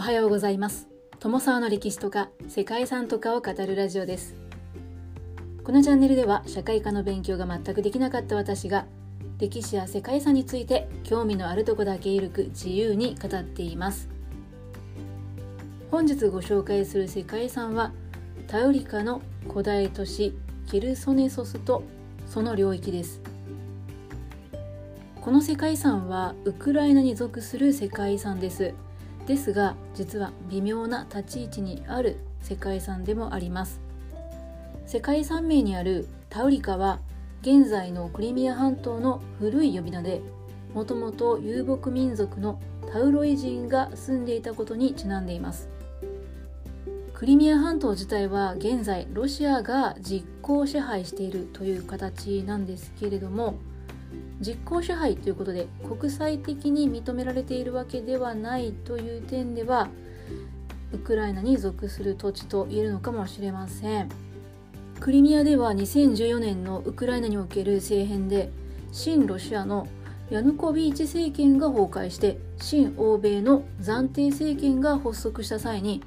おはようございます。友沢の歴史とか世界遺産とかを語るラジオです。このチャンネルでは社会科の勉強が全くできなかった私が歴史や世界遺産について興味のあるとこだけゆるく自由に語っています。本日ご紹介する世界遺産はタウリカの古代都市ケルソネソスとその領域です。この世界遺産はウクライナに属する世界遺産です。ですが実は微妙な立ち位置にある世界遺産でもあります。世界遺産名にあるタウリカは現在のクリミア半島の古い呼び名でもともと遊牧民族のタウロイ人が住んでいたことにちなんでいます。クリミア半島自体は現在ロシアが実効支配しているという形なんですけれども実効支配ということで国際的に認められているわけではないという点ではウクライナに属する土地と言えるのかもしれません。クリミアでは2014年のウクライナにおける政変で親ロシアのヤヌコビーチ政権が崩壊して親欧米の暫定政権が発足した際に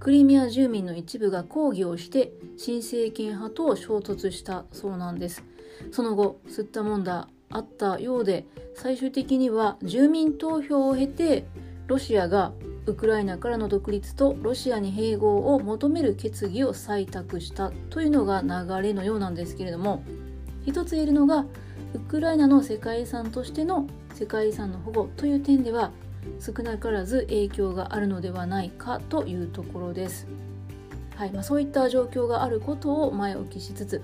クリミア住民の一部が抗議をして新政権派と衝突したそうなんです。その後吸ったもんだあったようで最終的には住民投票を経てロシアがウクライナからの独立とロシアに併合を求める決議を採択したというのが流れのようなんですけれども一つ言えるのがウクライナの世界遺産としての世界遺産の保護という点では少なからず影響があるのではないかというところです。はいまあ、そういった状況があることを前置きしつつ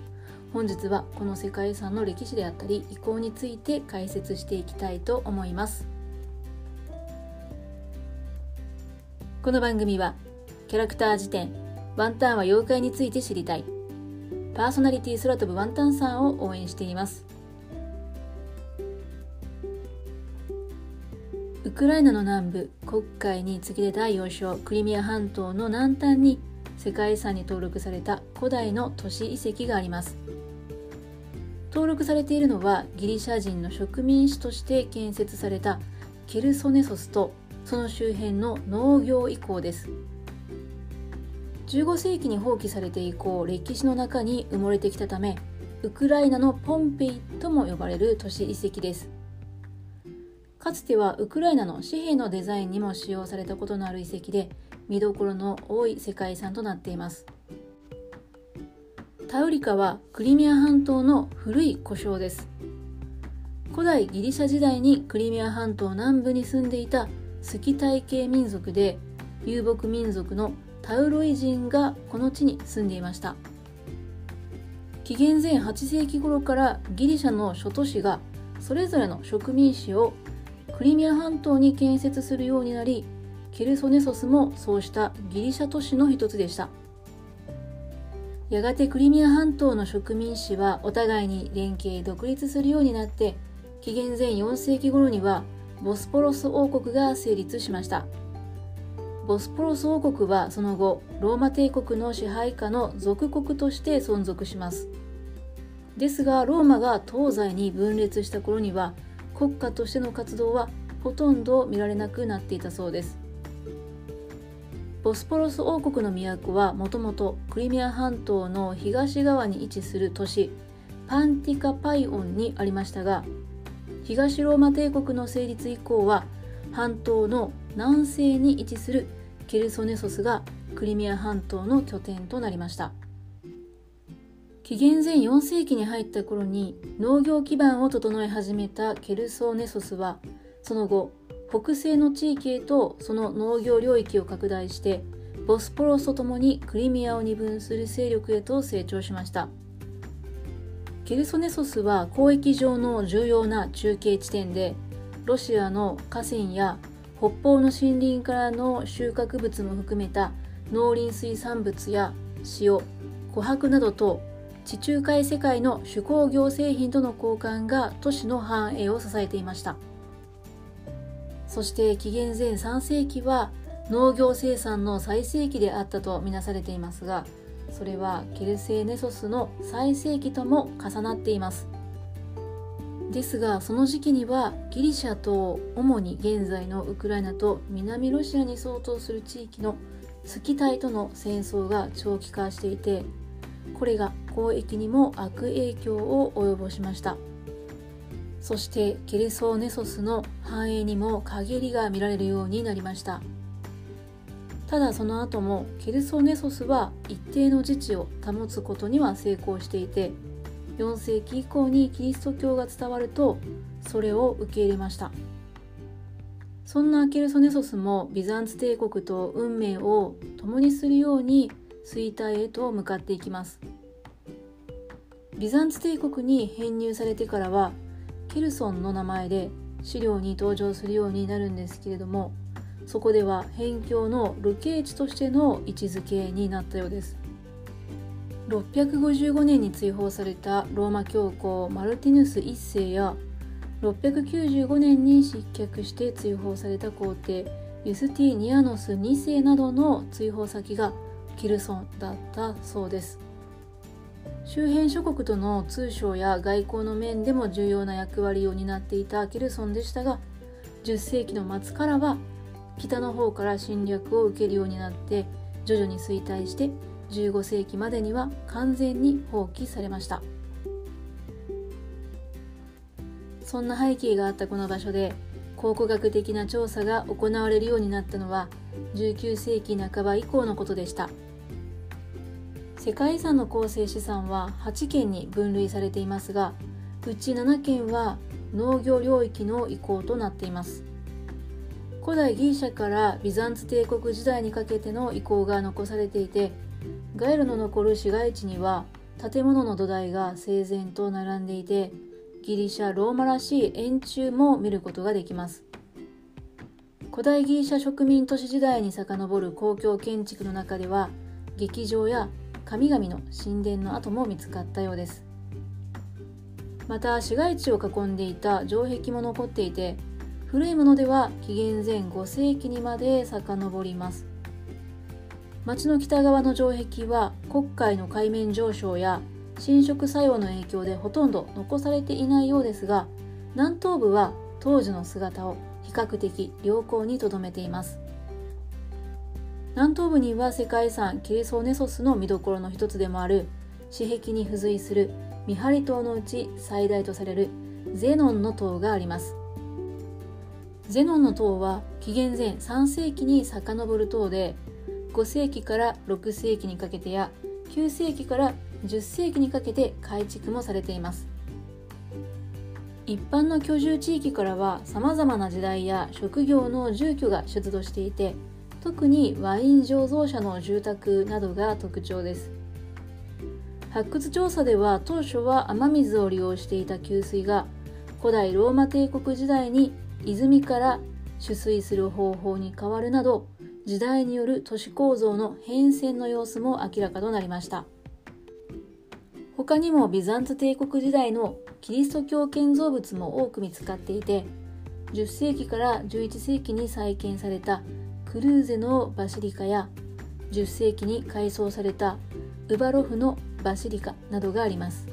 本日はこの世界遺産の歴史であったり遺構について解説していきたいと思います。この番組はキャラクター辞典ワンタンは妖怪について知りたいパーソナリティ空飛ぶワンタンさんを応援しています。ウクライナの南部黒海に次いで第4章クリミア半島の南端に世界遺産に登録された古代の都市遺跡があります。登録されているのはギリシャ人の植民地として建設されたケルソネソスとその周辺の農業遺構です。15世紀に放棄されて以降歴史の中に埋もれてきたためウクライナのポンペイとも呼ばれる都市遺跡です。かつてはウクライナの紙幣のデザインにも使用されたことのある遺跡で見どころの多い世界遺産となっています。タウリカはクリミア半島の古い故障です。古代ギリシャ時代にクリミア半島南部に住んでいたスキタイ系民族で遊牧民族のタウロイ人がこの地に住んでいました。紀元前8世紀頃からギリシャの諸都市がそれぞれの植民地をクリミア半島に建設するようになりケルソネソスもそうしたギリシャ都市の一つでした。やがてクリミア半島の植民地はお互いに連携独立するようになって紀元前4世紀頃にはボスポロス王国が成立しました。ボスポロス王国はその後ローマ帝国の支配下の属国として存続します。ですがローマが東西に分裂した頃には国家としての活動はほとんど見られなくなっていたそうです。ボスポロス王国の都はもともとクリミア半島の東側に位置する都市パンティカパイオンにありましたが東ローマ帝国の成立以降は半島の南西に位置するケルソネソスがクリミア半島の拠点となりました。紀元前4世紀に入った頃に農業基盤を整え始めたケルソネソスはその後北西の地域へとその農業領域を拡大してボスポロスとともにクリミアを二分する勢力へと成長しました。ケルソネソスは交易上の重要な中継地点でロシアの河川や北方の森林からの収穫物も含めた農林水産物や塩琥珀などと地中海世界の手工業製品との交換が都市の繁栄を支えていました。そして紀元前3世紀は農業生産の最盛期であったとみなされていますがそれはケルセーネソスの最盛期とも重なっています。ですがその時期にはギリシャと主に現在のウクライナと南ロシアに相当する地域のスキタイとの戦争が長期化していてこれが交易にも悪影響を及ぼしました。そしてケルソーネソスの繁栄にも陰りが見られるようになりました。ただその後もケルソネソスは一定の自治を保つことには成功していて4世紀以降にキリスト教が伝わるとそれを受け入れました。そんなケルソネソスもビザンツ帝国と運命を共にするように衰退へと向かっていきます。ビザンツ帝国に編入されてからはケルソンの名前で資料に登場するようになるんですけれどもそこでは辺境の流刑地としての位置づけになったようです。655年に追放されたローマ教皇マルティヌス1世や695年に失脚して追放された皇帝ユスティニアノス2世などの追放先がキルソンだったそうです。周辺諸国との通商や外交の面でも重要な役割を担っていたケルソンでしたが10世紀の末からは北の方から侵略を受けるようになって徐々に衰退して15世紀までには完全に放棄されました。そんな背景があったこの場所で考古学的な調査が行われるようになったのは19世紀半ば以降のことでした。世界遺産の構成資産は8県に分類されていますがうち7県は農業領域の移行となっています。古代ギリシャからビザンツ帝国時代にかけての遺構が残されていてガイルの残る市街地には建物の土台が整然と並んでいてギリシャ・ローマらしい円柱も見ることができます。古代ギリシャ植民都市時代に遡る公共建築の中では劇場や神々の神殿の跡も見つかったようです。また市街地を囲んでいた城壁も残っていて古いものでは紀元前5世紀にまで遡ります。町の北側の城壁は黒海の海面上昇や侵食作用の影響でほとんど残されていないようですが南東部は当時の姿を比較的良好にとどめています。南東部には世界遺産キリソーネソスの見どころの一つでもある。私壁に付随する見張り塔のうち最大とされるゼノンの塔があります。ゼノンの塔は紀元前3世紀に遡る塔で5世紀から6世紀にかけてや9世紀から10世紀にかけて改築もされています。一般の居住地域からはさまざまな時代や職業の住居が出土していて特にワイン醸造者の住宅などが特徴です。発掘調査では当初は雨水を利用していた給水が古代ローマ帝国時代に泉から取水する方法に変わるなど時代による都市構造の変遷の様子も明らかとなりました。他にもビザンツ帝国時代のキリスト教建造物も多く見つかっていて10世紀から11世紀に再建されたクルーゼのバシリカや10世紀に改装されたウバロフのバシリカなどがあります。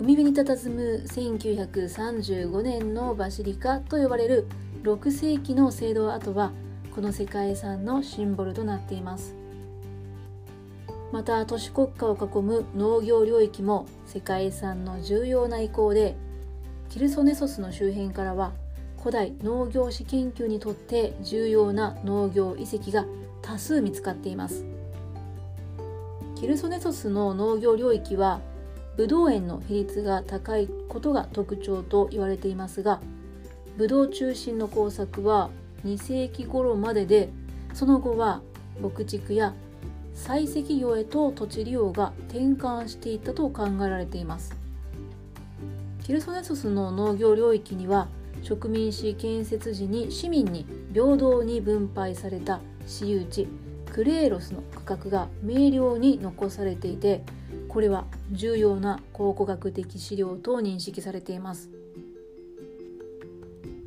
海辺に佇む1935年のバシリカと呼ばれる6世紀の聖堂跡はこの世界遺産のシンボルとなっています。また都市国家を囲む農業領域も世界遺産の重要な遺構でキルソネソスの周辺からは古代農業史研究にとって重要な農業遺跡が多数見つかっています。キルソネソスの農業領域はブドウ園の比率が高いことが特徴と言われていますがブドウ中心の工作は2世紀頃まででその後は牧畜や採石業へと土地利用が転換していったと考えられています。キルソネソスの農業領域には植民地建設時に市民に平等に分配された私有地クレーロスの区画が明瞭に残されていてこれは重要な考古学的資料と認識されています。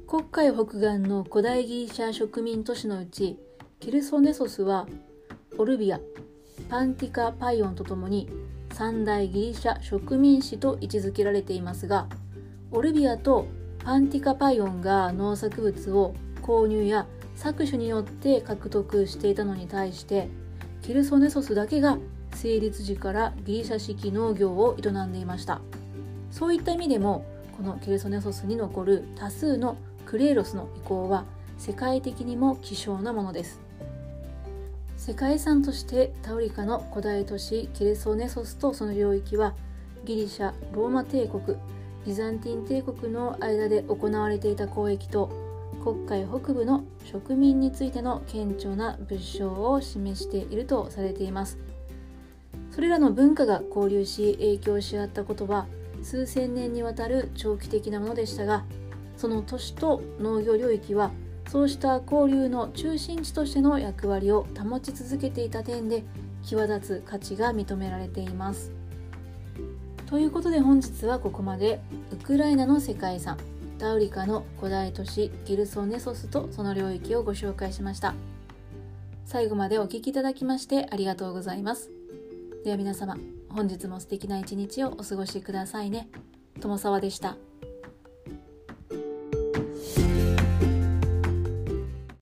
黒海北岸の古代ギリシャ植民都市のうちケルソネソスはオルビアパンティカ・パイオンとともに三大ギリシャ植民史と位置づけられていますがオルビアとパンティカパイオンが農作物を購入や搾取によって獲得していたのに対してケルソネソスだけが成立時からギリシャ式農業を営んでいました。そういった意味でもこのケルソネソスに残る多数のクレーロスの遺構は世界的にも希少なものです。世界遺産としてタウリカの古代都市ケルソネソスとその領域はギリシャローマ帝国ビザンティン帝国の間で行われていた交易と黒海北部の植民についての顕著な物証を示しているとされていますそれらの文化が交流し影響し合ったことは数千年にわたる長期的なものでしたがその都市と農業領域はそうした交流の中心地としての役割を保ち続けていた点で際立つ価値が認められています。ということで本日はここまでウクライナの世界遺産タウリカの古代都市ギルソネソスとその領域をご紹介しました。最後までお聴きいただきましてありがとうございます。では皆様、本日も素敵な一日をお過ごしくださいね。友沢でした。